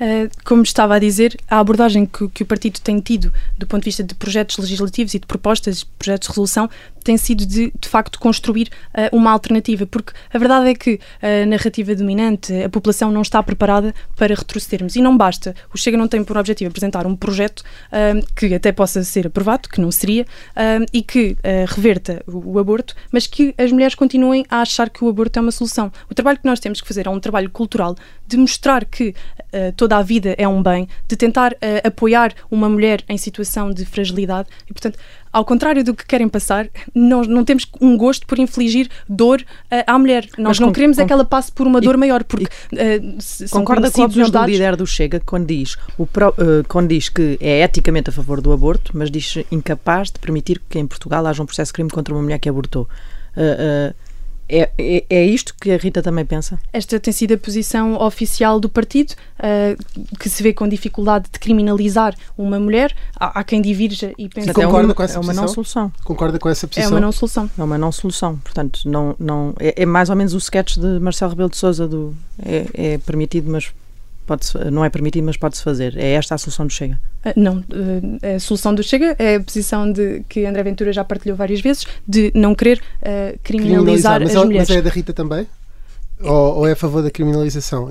Uh, como estava a dizer, a abordagem que, que, o partido tem tido do ponto de vista de projetos legislativos e de propostas, projetos de resolução, tem sido de, de facto, construir uh, uma alternativa, porque a verdade é que a narrativa dominante, a população não está preparada para retrocedermos. E não basta. O Chega não tem por objetivo apresentar um projeto uh, que até possa ser aprovado, que não seria, uh, e que reverta o, o, aborto, mas que as mulheres continuem a achar que o aborto é uma solução. O trabalho que nós temos que fazer é um trabalho cultural de mostrar que toda a vida é um bem, de tentar apoiar uma mulher em situação de fragilidade. E, portanto, ao contrário do que querem passar, nós não temos um gosto por infligir dor uh, à mulher. Nós Mas não queremos é que ela passe por uma dor maior, porque uh, concorda com a opinião do líder do Chega quando diz, o pro, uh, quando diz que é eticamente a favor do aborto, mas diz incapaz de permitir que em Portugal haja um processo de crime contra uma mulher que abortou. Uh, é, é, é, isto que a Rita também pensa? Esta tem sido a posição oficial do partido, uh, que se vê com dificuldade de criminalizar uma mulher. Há, há quem divirja e pensa que é uma, com essa é uma não solução. Concorda com essa posição? É uma não solução. É uma não solução. Portanto, não, não, é, é mais ou menos o sketch de Marcelo Rebelo de Souza do é, é permitido, mas pode não é permitido, mas pode-se fazer. É esta a solução do Chega? Uh, não. Uh, a solução do Chega é a posição de que André Ventura já partilhou várias vezes de não querer uh, criminalizar, criminalizar mas, as mulheres. Mas é da Rita também? Ou, ou é a favor da criminalização?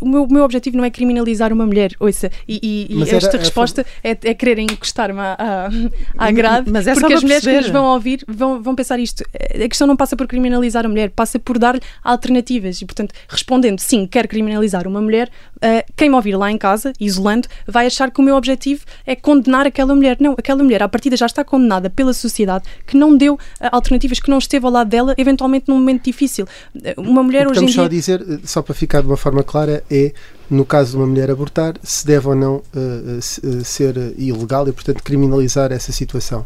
O meu, o meu objetivo não é criminalizar uma mulher, ouça, e, e, e esta resposta é, é quererem encostar-me à, à, grade, mas é porque as mulheres que nos vão ouvir vão, vão pensar isto. A questão não passa por criminalizar a mulher, passa por dar alternativas e, portanto, respondendo sim, quer criminalizar uma mulher, uh, quem me ouvir lá em casa, isolando, vai achar que o meu objetivo é condenar aquela mulher. Não, aquela mulher, à partida, já está condenada pela sociedade que não deu uh, alternativas, que não esteve ao lado dela, eventualmente num momento difícil. Uh, uma mulher hoje em dia. só a dizer, só para ficar de uma forma clara é, no caso de uma mulher abortar, se deve ou não uh, ser ilegal e, portanto, criminalizar essa situação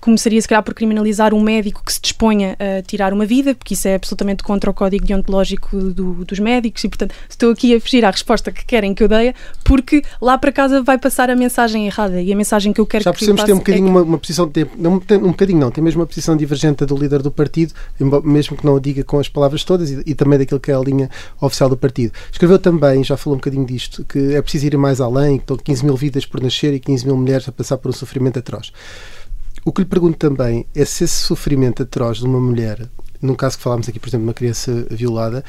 começaria se calhar por criminalizar um médico que se disponha a tirar uma vida, porque isso é absolutamente contra o código deontológico do, dos médicos e, portanto, estou aqui a fugir à resposta que querem que eu dê, porque lá para casa vai passar a mensagem errada e a mensagem que eu quero Já que passe ter um bocadinho é que... uma, uma, posição de não, um bocadinho não, tem mesmo uma posição divergente do líder do partido, mesmo que não o diga com as palavras todas e, e também daquilo que é a linha oficial do partido. Escreveu também, já falou um bocadinho disto, que é preciso ir mais além, que estão 15 mil vidas por nascer e 15 mil mulheres a passar por um sofrimento atroz. O que lhe pergunto também é se esse sofrimento atroz de uma mulher num caso que falámos aqui, por exemplo, de uma criança violada,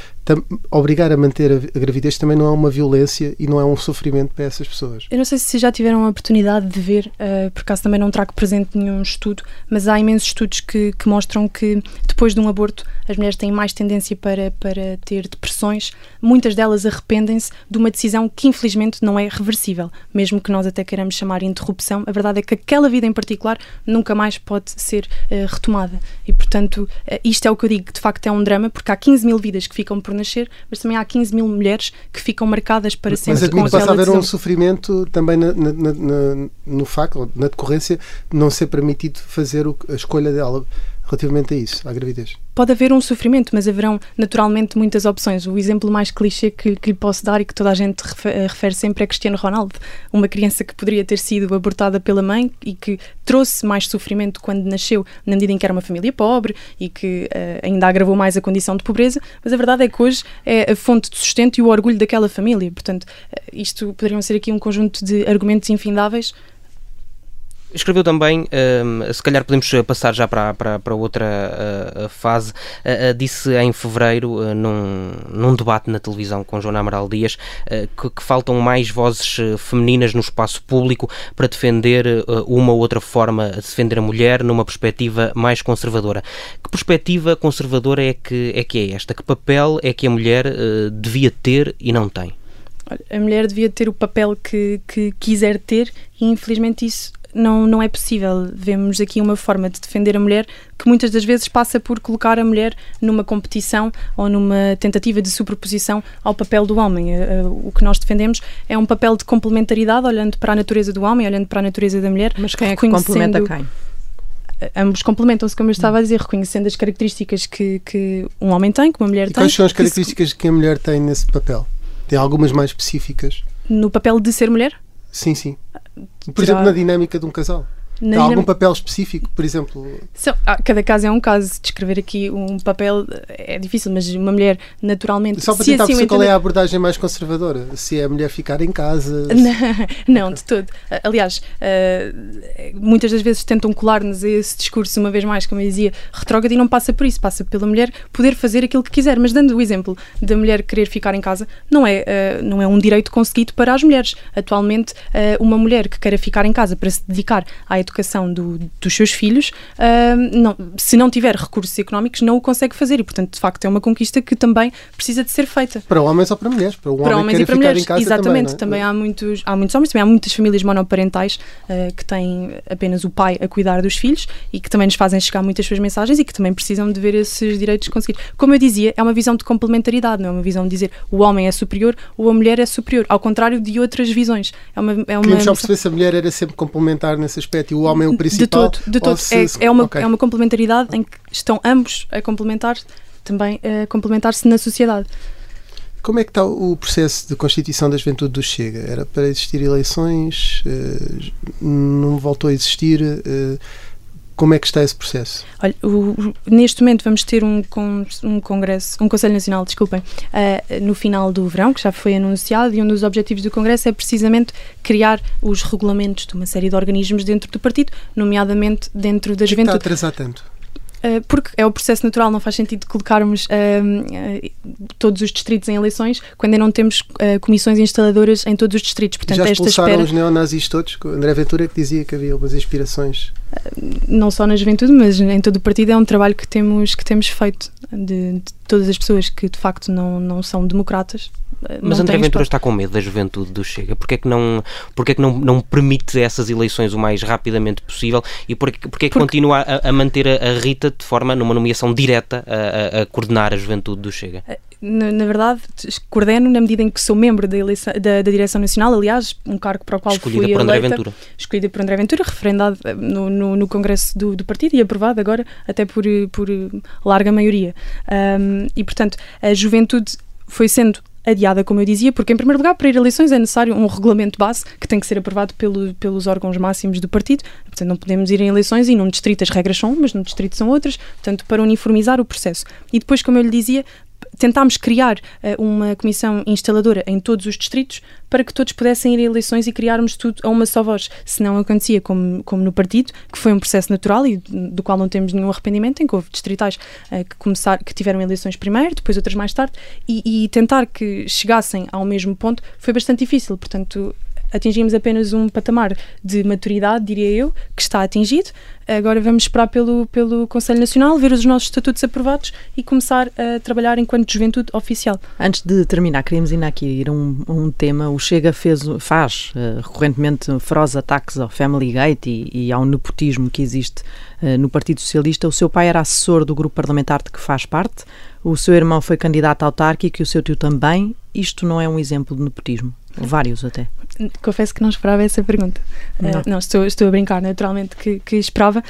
obrigar a manter a, gravidez também não é uma violência e não é um sofrimento para essas pessoas. Eu não sei se já tiveram a oportunidade de ver, uh, por acaso também não trago presente nenhum estudo, mas há imensos estudos que, que mostram que depois de um aborto as mulheres têm mais tendência para, para ter depressões. Muitas delas arrependem-se de uma decisão que infelizmente não é reversível, mesmo que nós até queiramos chamar interrupção. A verdade é que aquela vida em particular nunca mais pode ser uh, retomada e, portanto, uh, isto é o que eu digo que de facto é um drama, porque há 15 mil vidas que ficam por nascer, mas também há 15 mil mulheres que ficam marcadas para sempre mas admito com aquela haver um sofrimento também na, na, na, no facto, na decorrência, não ser permitido fazer o, a escolha dela relativamente a isso, à gravidez? Pode haver um sofrimento, mas haverão naturalmente muitas opções. O exemplo mais clichê que, que lhe posso dar e que toda a gente refere, refere sempre é Cristiano Ronaldo, uma criança que poderia ter sido abortada pela mãe e que trouxe mais sofrimento quando nasceu, na medida em que era uma família pobre e que uh, ainda agravou mais a condição de pobreza, mas a verdade é que hoje é a fonte de sustento e o orgulho daquela família. Portanto, uh, isto poderiam ser aqui um conjunto de argumentos infindáveis Escreveu também, um, se calhar podemos passar já para, para, para outra uh, fase, uh, uh, disse em fevereiro, num, num debate na televisão com Joana Amaral Dias, que, que, faltam mais vozes femininas no espaço público para defender uma ou outra forma de defender a mulher numa perspectiva mais conservadora. Que perspectiva conservadora é que é, que é esta? Que papel é que a mulher devia ter e não tem? A mulher devia ter o papel que, que quiser ter e infelizmente isso não, não é possível. Vemos aqui uma forma de defender a mulher que muitas das vezes passa por colocar a mulher numa competição ou numa tentativa de superposição ao papel do homem. Eh, eh, o que nós defendemos é um papel de complementaridade, olhando para a natureza do homem, olhando para a natureza da mulher. Mas quem é que complementa quem? ambos complementam-se, como eu estava a dizer, reconhecendo as características que, que um homem tem, que uma mulher e tem. Quais são as características que a mulher tem nesse papel? Tem algumas mais específicas? No papel de ser mulher? Sim, sim. Por exemplo, na dinâmica de um casal. Há algum papel específico, por exemplo? So, ah, cada caso é um caso. Descrever aqui um papel é difícil, mas uma mulher naturalmente. Só para tentar assim perceber qual é a abordagem mais conservadora. Se é a mulher ficar em casa. Não, não de todo. Aliás, uh, muitas das vezes tentam colar-nos esse discurso, uma vez mais, como eu dizia, retrógrado e não passa por isso. Passa pela mulher poder fazer aquilo que quiser. Mas dando o exemplo da mulher querer ficar em casa, não é, uh, não é um direito conseguido para as mulheres. Atualmente, uma mulher que queira ficar em casa para se dedicar à educação educação do, dos seus filhos, uh, não, se não tiver recursos económicos, não o consegue fazer e, portanto, de facto, é uma conquista que também precisa de ser feita. Para homens ou para mulheres? Para, para homens e para mulheres, exatamente. Também, é? também, há, muitos, há muitos homens, também há muitas famílias monoparentais uh, que têm apenas o pai a cuidar dos filhos e que também nos fazem chegar muitas suas mensagens e que também precisam de ver esses direitos conseguidos. Como eu dizia, é uma visão de complementaridade, não é uma visão de dizer o homem é superior ou a mulher é superior, ao contrário de outras visões. É uma, é uma Queríamos só perceber se a mulher era sempre complementar nesse aspecto e o homem o principal. De todo, de. Se... É, é, uma, okay. é uma complementaridade em que estão ambos a complementar também a complementar-se na sociedade. Como é que está o processo de constituição da juventude do Chega? Era para existir eleições? Eh, não voltou a existir? Como é que está esse processo? Olha, o, neste momento vamos ter um, um congresso, um Conselho Nacional, desculpem, uh, no final do verão, que já foi anunciado, e um dos objetivos do congresso é precisamente criar os regulamentos de uma série de organismos dentro do partido, nomeadamente dentro da juventude. Está a atrasar tanto? Eh, porque é o processo natural, não faz sentido colocarmos uh, todos os distritos em eleições quando ainda não temos uh, comissões instaladoras em todos os distritos. Portanto, Já expulsaram espera... os neonazis todos? André Ventura que dizia que havia algumas inspirações. Não só na juventude, mas em todo o partido é um trabalho que temos, que temos feito de, de todas as pessoas que de facto não, não são democratas mas André Ventura está com medo da juventude do Chega. Porquê é que não, porquê é que não, não permite essas eleições o mais rapidamente possível e porquê, porquê é que Porque... continua a, a manter a, a, Rita de forma, numa nomeação direta, a, a coordenar a juventude do Chega? Eh, na, na, verdade, coordeno na medida em que sou membro da, eleição, da, da Direção Nacional, aliás, um cargo para o qual escolhida fui por eleita, André Ventura. Escolhida por André Ventura, referendado eh, no, no, no Congresso do, do, Partido e aprovado agora até por, por larga maioria. Um, e, portanto, a juventude foi sendo adiada, como eu dizia, porque, em primeiro lugar, para ir a eleições é necessário um regulamento base que tem que ser aprovado pelo, pelos órgãos máximos do partido. Portanto, não podemos ir em eleições e num distrito as regras são umas, num distrito são outras, portanto, para uniformizar o processo. E depois, como eu lhe dizia, tentámos criar uh, uma comissão instaladora em todos os distritos para que todos pudessem ir a eleições e criarmos tudo a uma só voz. Se não acontecia como, como no partido, que foi um processo natural e do qual não temos nenhum arrependimento, em que houve distritais uh, que, começar, que tiveram eleições primeiro, depois outras mais tarde, e, e tentar que chegassem ao mesmo ponto foi bastante difícil. Portanto, atingimos apenas um patamar de maturidade, diria eu, que está atingido. Agora vamos esperar pelo, pelo Conselho Nacional, ver os nossos estatutos aprovados e começar a trabalhar enquanto juventude oficial. Antes de terminar, queríamos ainda aqui ir a um, um tema. O Chega fez, faz uh, recorrentemente ferozes ataques ao Family Gate e, e ao nepotismo que existe uh, no Partido Socialista. O seu pai era assessor do grupo parlamentar de que faz parte. O seu irmão foi candidato autárquico e o seu tio também. Isto não é um exemplo de nepotismo? Vários até. Confesso que não esperava essa pergunta. Não, uh, não estou, estou a brincar, naturalmente, que, que esperava.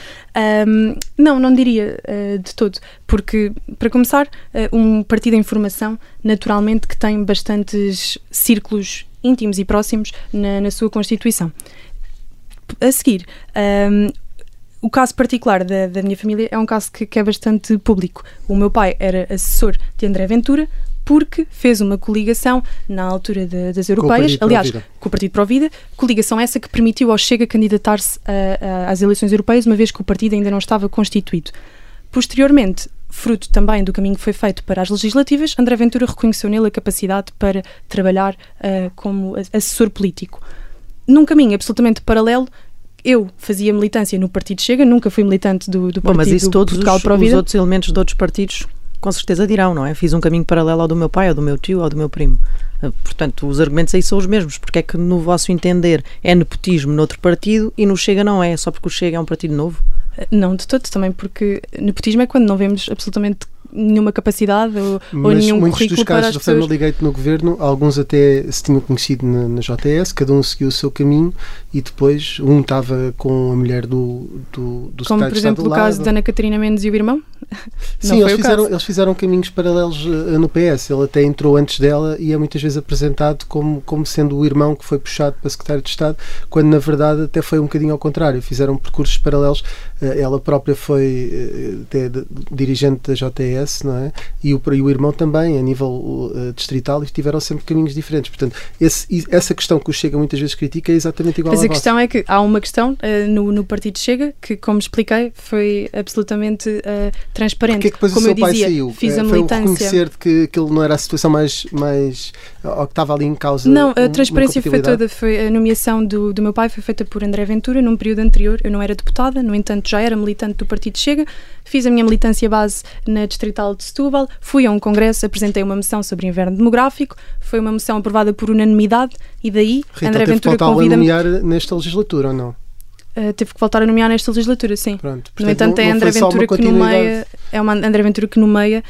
Um, não, não diria uh, de todo. Porque, para começar, uh, um partido em formação, naturalmente, que tem bastantes círculos íntimos e próximos na, na sua Constituição. A seguir, um, o caso particular da, da, minha família é um caso que, que, é bastante público. O meu pai era assessor de André Ventura, porque fez uma coligação na altura de, das europeias, com aliás, com o Partido Pro Vida, coligação essa que permitiu ao Chega candidatar-se às eleições europeias, uma vez que o partido ainda não estava constituído. Posteriormente, fruto também do caminho que foi feito para as legislativas, André Ventura reconheceu nele a capacidade para trabalhar uh, como assessor político. Num caminho absolutamente paralelo, eu fazia militância no Partido Chega, nunca fui militante do, do Bom, Partido mas isso todos Portugal os, os outros elementos de outros partidos com certeza dirão, não é? Fiz um caminho paralelo ao do meu pai, ao do meu tio, ao do meu primo. Portanto, os argumentos aí são os mesmos. Porque é que, no vosso entender, é nepotismo noutro partido e no Chega não é? Só porque o Chega é um partido novo? Não, de todo também, porque nepotismo é quando não vemos absolutamente nenhuma capacidade ou, ou nenhum muitos currículo dos casos pessoas. Family Gate no governo, alguns até se tinham conhecido na, na JS, cada um seguiu o seu caminho e depois um estava com a mulher do, do, do Como, por exemplo, o caso da Ana Catarina Mendes e o irmão. Sim, eles fizeram, eles fizeram caminhos paralelos eh, no PS. Ele até entrou antes dela e é muitas vezes apresentado como, como sendo o irmão que foi puxado para secretário de Estado, quando na verdade até foi um bocadinho ao contrário. Fizeram percursos paralelos. Eh, Ela própria foi eh, até de- dirigente da JTS, não é? E o, e o irmão também, a nível eh, distrital, e tiveram sempre caminhos diferentes. Portanto, esse- essa questão que o Chega muitas vezes critica é exatamente igual Mas a vossa. questão é que há uma questão eh, no, no Partido Chega que, como expliquei, foi absolutamente eh, transparente. Porque é que depois como o eu seu pai dizia, saiu? fiz Eh, a Foi o militância. reconhecer de que aquilo não era a situação mais, mais ou que estava ali em causa. Não, a transparência foi toda. Foi a nomeação do, do meu pai foi feita por André Ventura num período anterior. Eu não era deputada, no entanto já era militante do Partido Chega. Fiz a minha militância base na Distrital de Setúbal. Fui a um congresso, apresentei uma moção sobre inverno demográfico. Foi uma moção aprovada por unanimidade e daí Rita, André Ventura convida-me. nomear nesta legislatura ou não? Uh, teve que voltar a nomear nesta legislatura, sim. Pronto, no portanto, entanto, não- é André Ventura que nomeia, é uma André Ventura que nomeia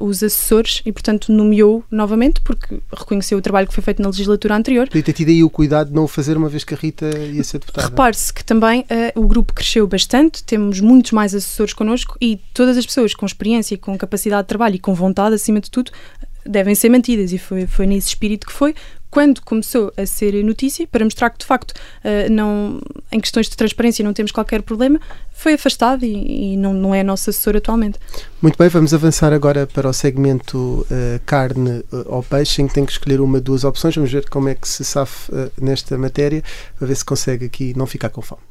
uh, os assessores e, portanto, nomeou novamente porque reconheceu o trabalho que foi feito na legislatura anterior. Podia ter tido aí o cuidado de não o fazer uma vez que a Rita ia ser deputada. Repare-se que também uh, o grupo cresceu bastante, temos muitos mais assessores connosco e todas as pessoas com experiência, com capacidade de trabalho e com vontade, acima de tudo, devem ser mantidas e foi, foi nesse espírito que foi. Quando começou a ser notícia, para mostrar que de facto uh, não, em questões de transparência não temos qualquer problema, foi afastado e, e não, não é nosso assessor atualmente. Muito bem, vamos avançar agora para o segmento eh, carne eh, ou peixe, em que tem que escolher uma, duas opções. Vamos ver como é que se safe eh, nesta matéria, para ver se consegue aqui não ficar com fome.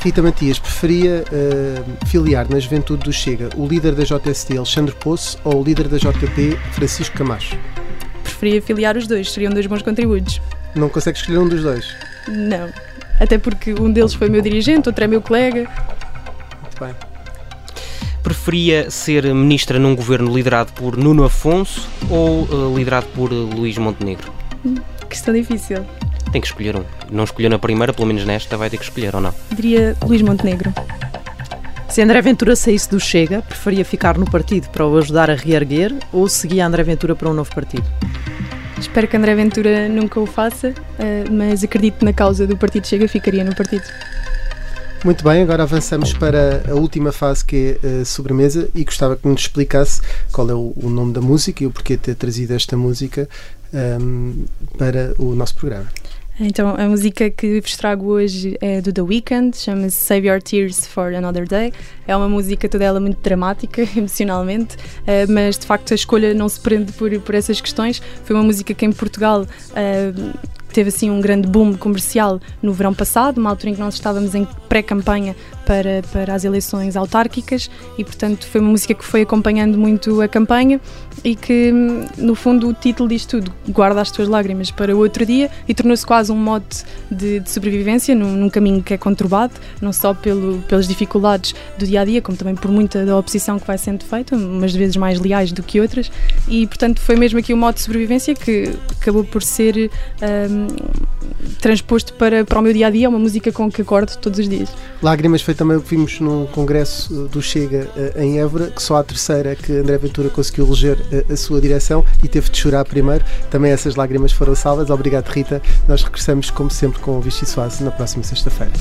Rita Matias, preferia eh, filiar na juventude do Chega o líder da JSD, Alexandre Poço, ou o líder da JP, Francisco Camacho? Preferia filiar os dois, seriam dois bons contributos. Não consegue escolher um dos dois? Não. Até porque um deles foi meu dirigente, outro é meu colega. Muito bem. Preferia ser ministra num governo liderado por Nuno Afonso ou eh, liderado por eh, Luís Montenegro? Questão difícil. Tem que escolher um. Não escolheu na primeira, pelo menos nesta, vai ter que escolher ou não? Diria Luís Montenegro. Se André Ventura saísse do Chega, preferia ficar no partido para o ajudar a reerguer ou seguia André Ventura para um novo partido? Espero que André Ventura nunca o faça, eh, mas acredito na causa do Partido Chega, ficaria no partido. Muito bem, agora avançamos para a última fase que é a sobremesa e gostava que nos explicasse qual é o, o nome da música e o porquê de ter trazido esta música ahm, para o nosso programa. Então, a música que vos trago hoje é do The Weeknd, chama-se Save Your Tears for Another Day. É uma música toda ela muito dramática, emocionalmente, eh, mas de facto a escolha não se prende por, por essas questões. Foi uma música que em Portugal eh, teve assim um grande boom comercial no verão passado, uma altura em que nós estávamos em pré-campanha para, para as eleições autárquicas e, portanto, foi uma música que foi acompanhando muito a campanha e que, no fundo, o título diz tudo: guarda as tuas lágrimas para o outro dia e tornou-se quase um mote de, de sobrevivência num, num, caminho que é conturbado, não só pelo, pelas dificuldades do dia a dia, como também por muita da oposição que vai sendo feita, umas vezes mais leais do que outras, e, portanto, foi mesmo aqui o um mote de sobrevivência que acabou por ser. Um, transposto para, para o meu dia a dia, é uma música com que acordo todos os dias. Lágrimas foi também o que vimos no congresso do Chega em Évora, que só a terceira que André Ventura conseguiu eleger a, a sua direção e teve de chorar primeiro. Também essas lágrimas foram salvas. Obrigado, Rita. Nós regressamos, como sempre, com o Vichy Soase na próxima sexta-feira.